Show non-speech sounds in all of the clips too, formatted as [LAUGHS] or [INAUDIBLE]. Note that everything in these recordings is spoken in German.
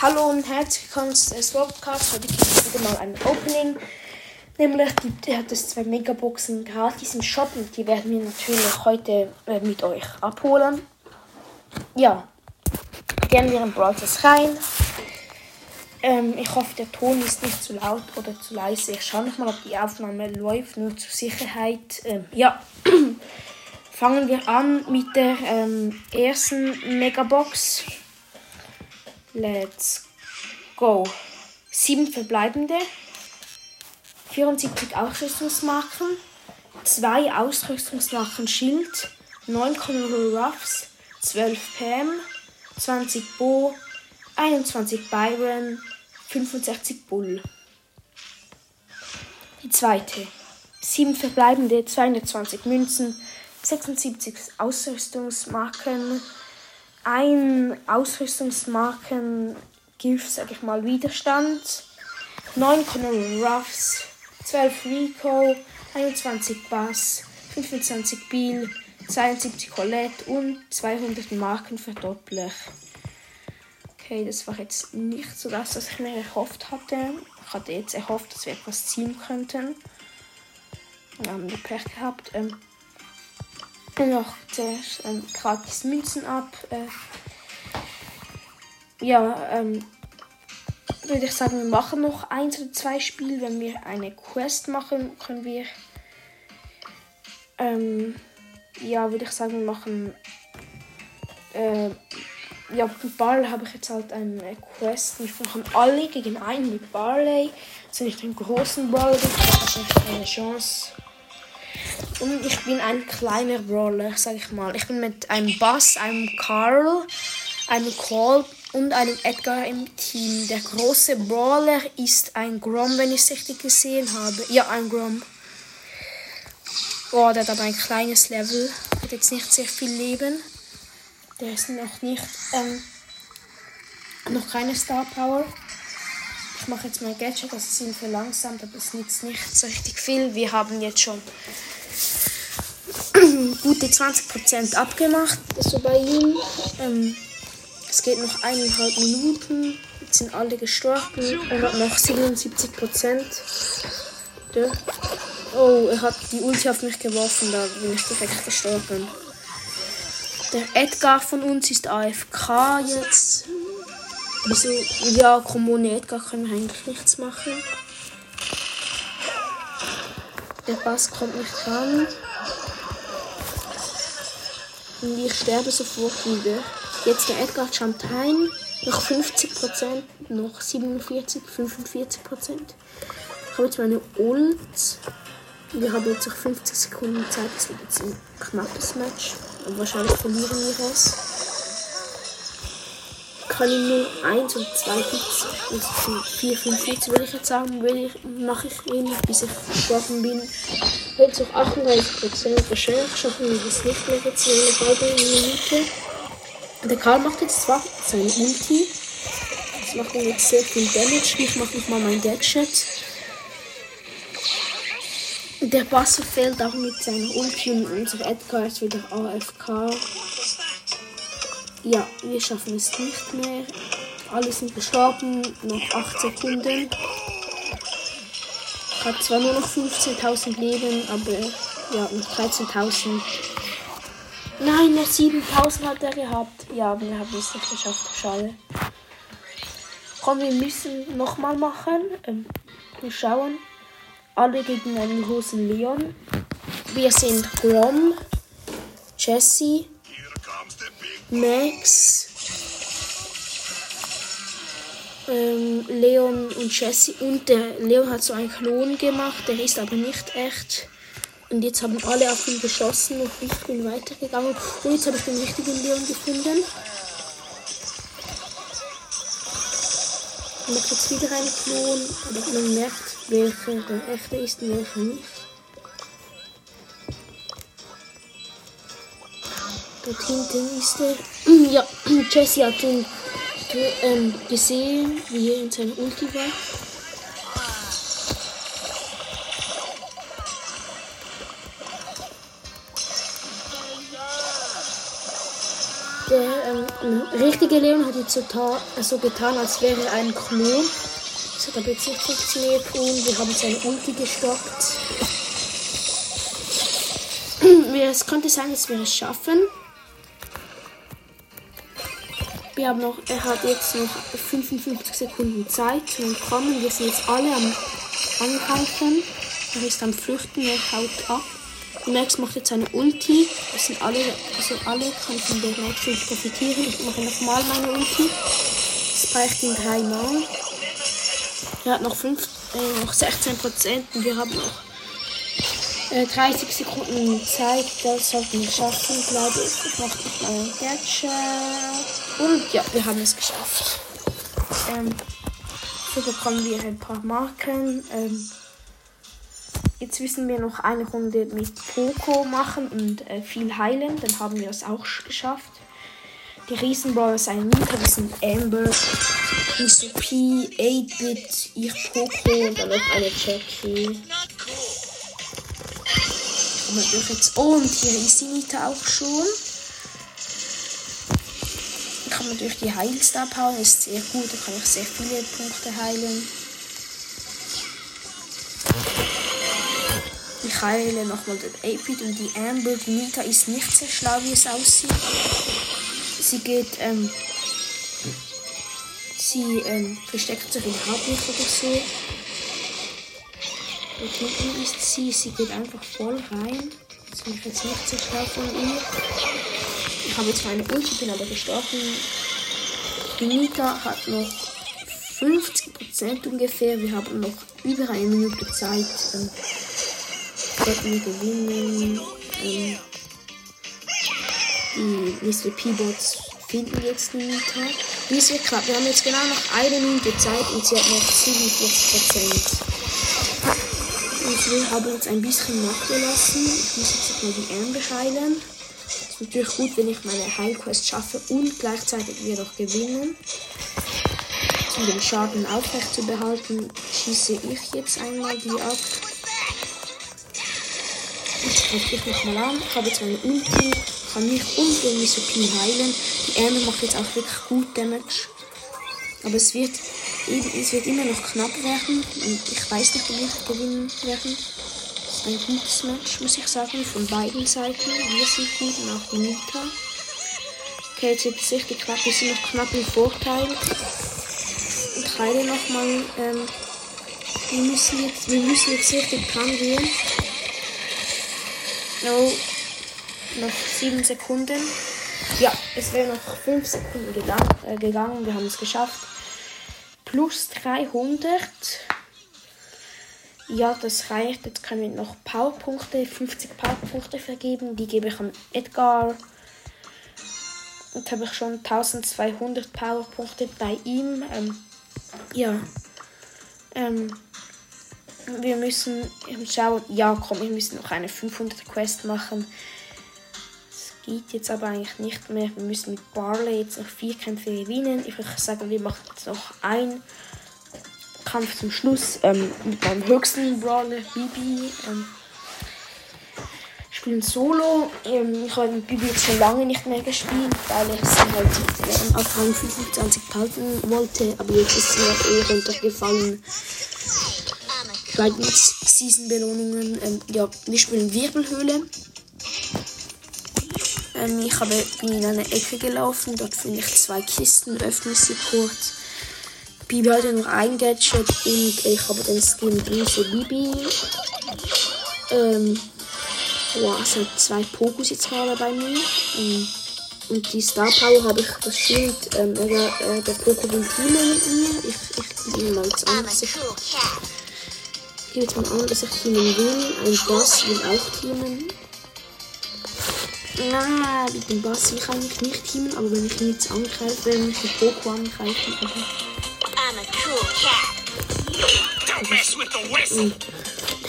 Hallo und herzlich willkommen zu der Swapcast. Heute gibt es wieder mal ein Opening. Nämlich gibt, es zwei Megaboxen gratis im Shop und die werden wir natürlich heute äh, mit euch abholen. Ja, gehen wir in Brawlers rein. Ähm, ich hoffe, der Ton ist nicht zu laut oder zu leise. Ich schaue noch mal, ob die Aufnahme läuft, nur zur Sicherheit. Ähm, ja, [CLEARS THROAT] fangen wir an mit der ähm, ersten Megabox. Let's go. Sieben verbleibende. 74 Ausrüstungsmarken, 2 Ausrüstungsmarken Schild, 9 Colonel Ruffs, 12 Pam, 20 Bo, 21 Byron, 65 Bull. Die zweite. 7 verbleibende, 220 Münzen, 76 Ausrüstungsmarken, 1 Ausrüstungsmarken Gift, sag ich mal, Widerstand, 9 Colonel Ruffs, 12 Rico, 21 Bass, 25 Biel, 72 Colette und 200 Marken Verdoppler. Okay, das war jetzt nicht so das, was ich mir erhofft hatte. Ich hatte jetzt erhofft, dass wir etwas ziehen könnten. Wir haben Pech gehabt. Ähm, zuerst ähm, gratis Münzen ab. Äh, ja, ähm, würde ich sagen, wir machen noch eins oder zwei Spiele. Wenn wir eine Quest machen, können wir. Ähm, ja, würde ich sagen, wir machen. Äh, ja, mit Barley habe ich jetzt halt eine Quest. Wir machen alle gegen einen mit Barley. Also nicht den großen Brawler, das ist eine Chance. Und ich bin ein kleiner Brawler, sag ich mal. Ich bin mit einem Bass, einem Carl, einem Colt und einem Edgar im Team. Der große Brawler ist ein Grom, wenn ich es richtig gesehen habe. Ja, ein Grom. Oh, der hat aber ein kleines Level. Hat jetzt nicht sehr viel Leben. Der ist noch nicht, ähm, noch keine Star Power. Ich mache jetzt mein Gadget, das ist ihn verlangsamt, aber es nützt nicht so richtig viel. Wir haben jetzt schon gute 20% abgemacht, so bei ihm. Ähm, es geht noch eineinhalb Minuten. Jetzt sind alle gestorben. Er hat noch 77 Prozent. Oh, er hat die Ulti auf mich geworfen. Da bin ich direkt gestorben. Der Edgar von uns ist AFK jetzt. Wieso? Ja, komm, ohne Edgar können wir eigentlich nichts machen. Der Bass kommt nicht ran. Und ich sterbe sofort wieder. Jetzt der Edgar jumpt ein. Noch 50%, noch 47, 45%. Ich habe jetzt meine Ult. Wir haben jetzt noch 50 Sekunden Zeit. Es wird jetzt ein knappes Match. Und wahrscheinlich verlieren wir es. Kann ich nur 1 und 2 Hits, also 4, 5 Hits würde ich jetzt sagen, ich, mache ich ihn, bis ich gestorben bin. Jetzt noch 38%. Wahrscheinlich schaffen wir das nicht mehr jetzt in einer halben Minute. Der Karl macht jetzt zwar seine Ulti. Das macht ihm jetzt sehr viel Damage. Ich mache nochmal mein Gadget. Der Bass fehlt auch mit seiner Ulti und unser Edgar ist wieder AFK. Ja, wir schaffen es nicht mehr. Alle sind gestorben. Noch 8 Sekunden. Ich habe zwar nur noch 15.000 Leben, aber ja, noch 13.000. Nein, nur 7000 hat er gehabt. Ja, wir haben es nicht geschafft. Schade. Komm, wir müssen nochmal machen. Ähm, wir schauen. Alle gegen einen großen Leon. Wir sind Grom, Jesse, Max, ähm, Leon und Jesse. Und der Leon hat so einen Klon gemacht. Der ist aber nicht echt. Und jetzt haben alle auf ihn geschossen und ich bin weitergegangen. Und jetzt habe ich den richtigen Leon gefunden. Ich mache jetzt wieder einen Klon, aber man merkt, welcher der echte ist und welcher nicht. Dort hinten ist er. Ja, [CLEARS THROAT] Jesse hat ihn ähm, gesehen, wie er in seinem Ulti war. Der ähm, Ein richtiger Leon hat jetzt so, so getan, als wäre er ein Klon. Das hat aber jetzt nicht funktioniert und wir haben seine Ulti gestoppt. [CLEARS THROAT] es könnte sein, dass wir es schaffen. Wir haben noch, er hat jetzt noch 55 Sekunden Zeit zu entkommen. Wir sind jetzt alle am Angreifen. Er ist am Flüchten, er haut ab. Max macht jetzt seine Ulti. Das sind alle, also alle können von der Max profitieren. Ich mache nochmal meine Ulti. Das reicht ihn dreimal. Er hat noch, 5, äh, noch 16 Prozent und wir haben noch äh, 30 Sekunden Zeit. Das sollten wir schaffen, glaube ich. Ich mache noch mal ein Gadget. Und ja, wir haben es geschafft. Ähm, so bekommen wir ein paar Marken. Ähm, Jetzt müssen wir noch eine Runde mit Poco machen und äh, viel heilen. Dann haben wir es auch geschafft. Die Riesenbrawler sind Nita, die sind Amber, Mr. P, 8-Bit, ich Poco und dann noch eine Jackie. Und hier ist die Nita auch schon. Man durch die Heilstab hauen, ist sehr gut, da kann ich sehr viele Punkte heilen. Ich heile nochmal den Apid und die Amber. Die Nita ist nicht sehr schlau, wie es aussieht. Sie geht, ähm, sie ähm, versteckt sich im Hauptbuch oder so. Dort hinten ist sie. Sie geht einfach voll rein. Das ich jetzt nicht so schlau von ihr. Ich habe jetzt meine Ulti, bin aber gestorben. Nita hat noch 50% ungefähr. Wir haben noch über eine Minute Zeit. Ähm, sollten wir gewinnen. Ähm, die Mr. P-Bots finden jetzt Nita. Wie es wird klappt. Wir haben jetzt genau noch eine Minute Zeit und sie hat noch 47 Und wir haben uns ein bisschen nachgelassen. Ich muss jetzt mal die Amber heilen. Natürlich gut, wenn ich meine Heilquest schaffe und gleichzeitig wir noch gewinnen. Um den Schaden aufrecht zu behalten, schieße ich jetzt einmal die ab. Ich greife dich nochmal an. Ich habe jetzt meine Ulti. Kann mich und den Misopin heilen. Die Ärmel macht jetzt auch wirklich gut Damage. Aber es wird, es wird immer noch knapp werden. Und ich weiß nicht, ob wir gewinnen werden. Ein gutes Match, muss ich sagen. Von beiden Seiten. Wir sind gut und auch die Nita. Okay, jetzt wird es richtig knapp. Wir sind noch knapp im Vorteil. Ich heile nochmal. Ähm, wir müssen jetzt, wir müssen jetzt richtig dran gehen. No. Noch 7 Sekunden. Ja, es wäre noch 5 Sekunden gegangen, äh, gegangen. Wir haben es geschafft. Plus 300. Ja, das reicht. Jetzt können wir noch Powerpunkte, 50 Powerpunkte vergeben. Die gebe ich an Edgar. Und habe ich schon 1200 Powerpunkte bei ihm. Ähm, ja. Ähm, wir müssen schauen. Ja, komm, wir müssen noch eine 500 Quest machen. Das geht jetzt aber eigentlich nicht mehr. Wir müssen mit Barley jetzt noch vier Kämpfe gewinnen. Ich würde sagen, wir machen jetzt noch einen Kampf zum Schluss ähm, mit meinem höchsten Brawler, Bibi. Ähm, spielen Solo. Ähm, ich habe mit Bibi jetzt schon lange nicht mehr gespielt, weil ich sie halt ähm, auf Rang 25 halten wollte. Aber jetzt ist sie noch eher runtergefallen bei den Season-Belohnungen. Ähm, ja, wir spielen Wirbelhöhle. Ähm, ich habe, bin in eine Ecke gelaufen, dort finde ich zwei Kisten, öffne sie kurz. Bibi hatte noch ein Gadget und ich habe den Skin Böse Bibi. Ähm, wow, es sind zwei Pokus jetzt gerade bei mir. Ähm, und die Star Power habe ich das Schild, ähm, der, äh, der will teamen mit mir. Ich, ich nehme mal das anders gebe jetzt mal an, dass ich teamen will. Ein Boss will auch teamen. Na, mit dem Boss will ich eigentlich nicht teamen, aber wenn ich ihn jetzt angreife, wenn ich den Poco angreife, Und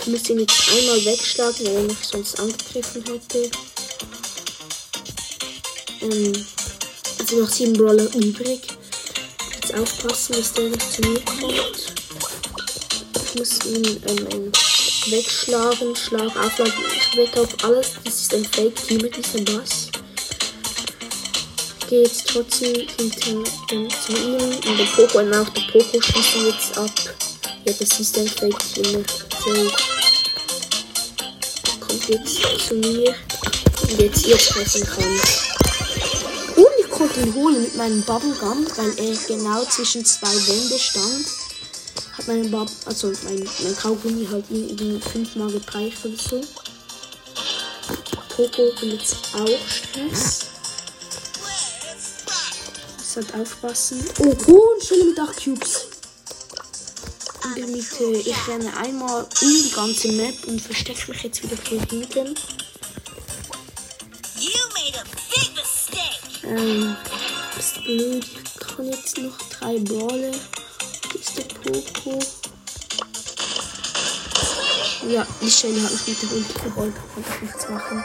ich müsste ihn jetzt einmal wegschlagen, weil er mich sonst angegriffen hätte. Ähm, also noch sieben Brawler übrig. Jetzt aufpassen, dass der nicht zu mir kommt muss ihn ähm, wegschlagen, Schlag, Aufladen. Ich wette auf alles. Das ist ein Fake-Team mit diesem Boss. Gehe jetzt trotzdem hinter dem zu ihm und der Poco und auch der Poco schießen jetzt ab. Ja, das ist ein Fake-Team. So. Kommt jetzt zu mir und jetzt ihr treffen kann. Und ich konnte ihn holen mit meinem Bubblegum, weil er genau zwischen zwei Wände stand. Hat mein Bub, also mein, mein Kaugummi halt irgendwie fünfmal gepreicht oder so. Poco will jetzt auch Stress. Muss halt aufpassen. Oh, hohen Schelle mit 8 Cubes. In der Mitte. Ich renne einmal um die ganze Map und verstecke mich jetzt wieder hier hinten. Ähm, das ist blöd. Ich kann jetzt noch drei Bälle. Wo ist der Poco? Ja, die Shelly hat mich mit der Ulti geholt. Konnte ich nichts machen.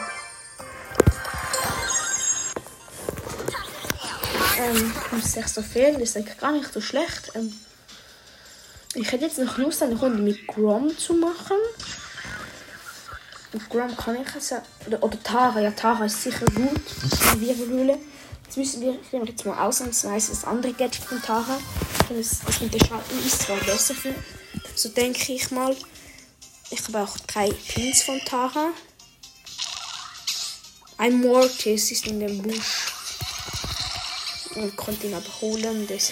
Ähm, 6 fehlen ist eigentlich gar nicht so schlecht. Ähm, ich hätte jetzt noch Lust, eine Runde mit Grom zu machen. Mit Grom kann ich es oder, oder Tara. Ja, Tara ist sicher gut. Die Wirbelhöhle. Jetzt müssen wir, ich nehme jetzt mal ausnahmsweise das andere Gadget von Tara. Das, das mit der Schatten ist zwar besser für, so denke ich mal. Ich habe auch drei Pins von Tara. Ein Mortis ist in dem Busch und konnte ihn aber holen. Das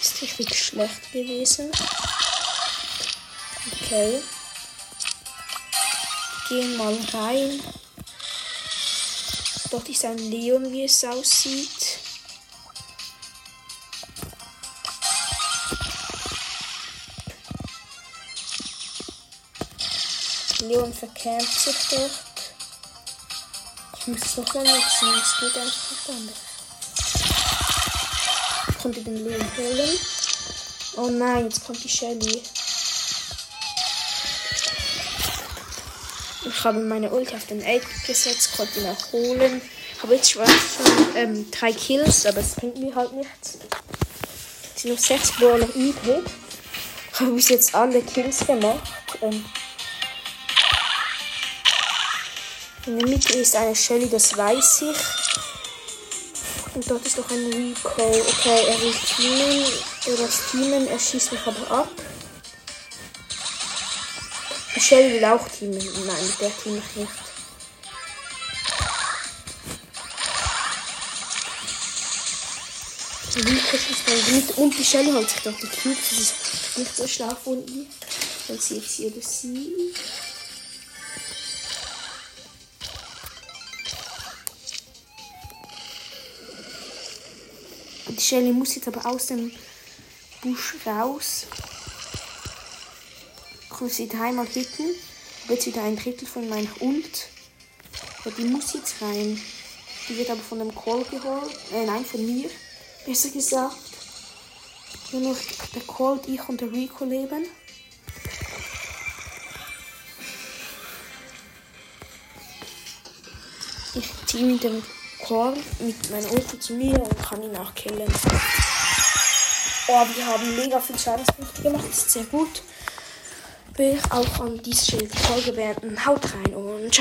ist richtig schlecht gewesen. Okay. Gehen mal rein. Dort ist ein Leon, wie es aussieht. Leon verkämpft sich dort. Ich muss es nochmal nutzen, es geht einfach anders konnte den Leon holen. Oh nein, jetzt kommt die Shelly. Ich habe meine Ulti auf den 8 gesetzt, konnte ihn auch holen. Habe jetzt schon ähm, drei Kills, aber es bringt mir halt nichts. Es sind noch sechs Brawler übrig. [LAUGHS] Ich habe bis jetzt alle Kills gemacht. Ähm in der Mitte ist eine Shelly, das weiß ich. Und dort ist noch ein Rico. Okay, er will teamen. Er das teamen. Er schießt mich aber ab. Michelle will auch teamen. Nein, der team ich nicht. Rico schießt mal mit. Und die Shelly holt sich doch die. Das ist nicht so schlau von ihr. Wenn sie jetzt hier das sieht. Shelly muss jetzt aber aus dem Busch raus. Kann sie dreimal hitten. Aber jetzt wieder ein Drittel von meiner Ult. Ja, die muss jetzt rein. Die wird aber von dem Call geholt. Äh, nein, von mir. Besser gesagt. Nur noch der Call, ich und der Rico leben. Ich ziehe mit dem Korn mit meiner Ulti zu mir und kann ihn auch killen. Oh, wir haben mega viel Schadenspunkte gemacht, ist sehr gut. Will auch an dieser Stelle die Folge beenden. Haut rein und ciao.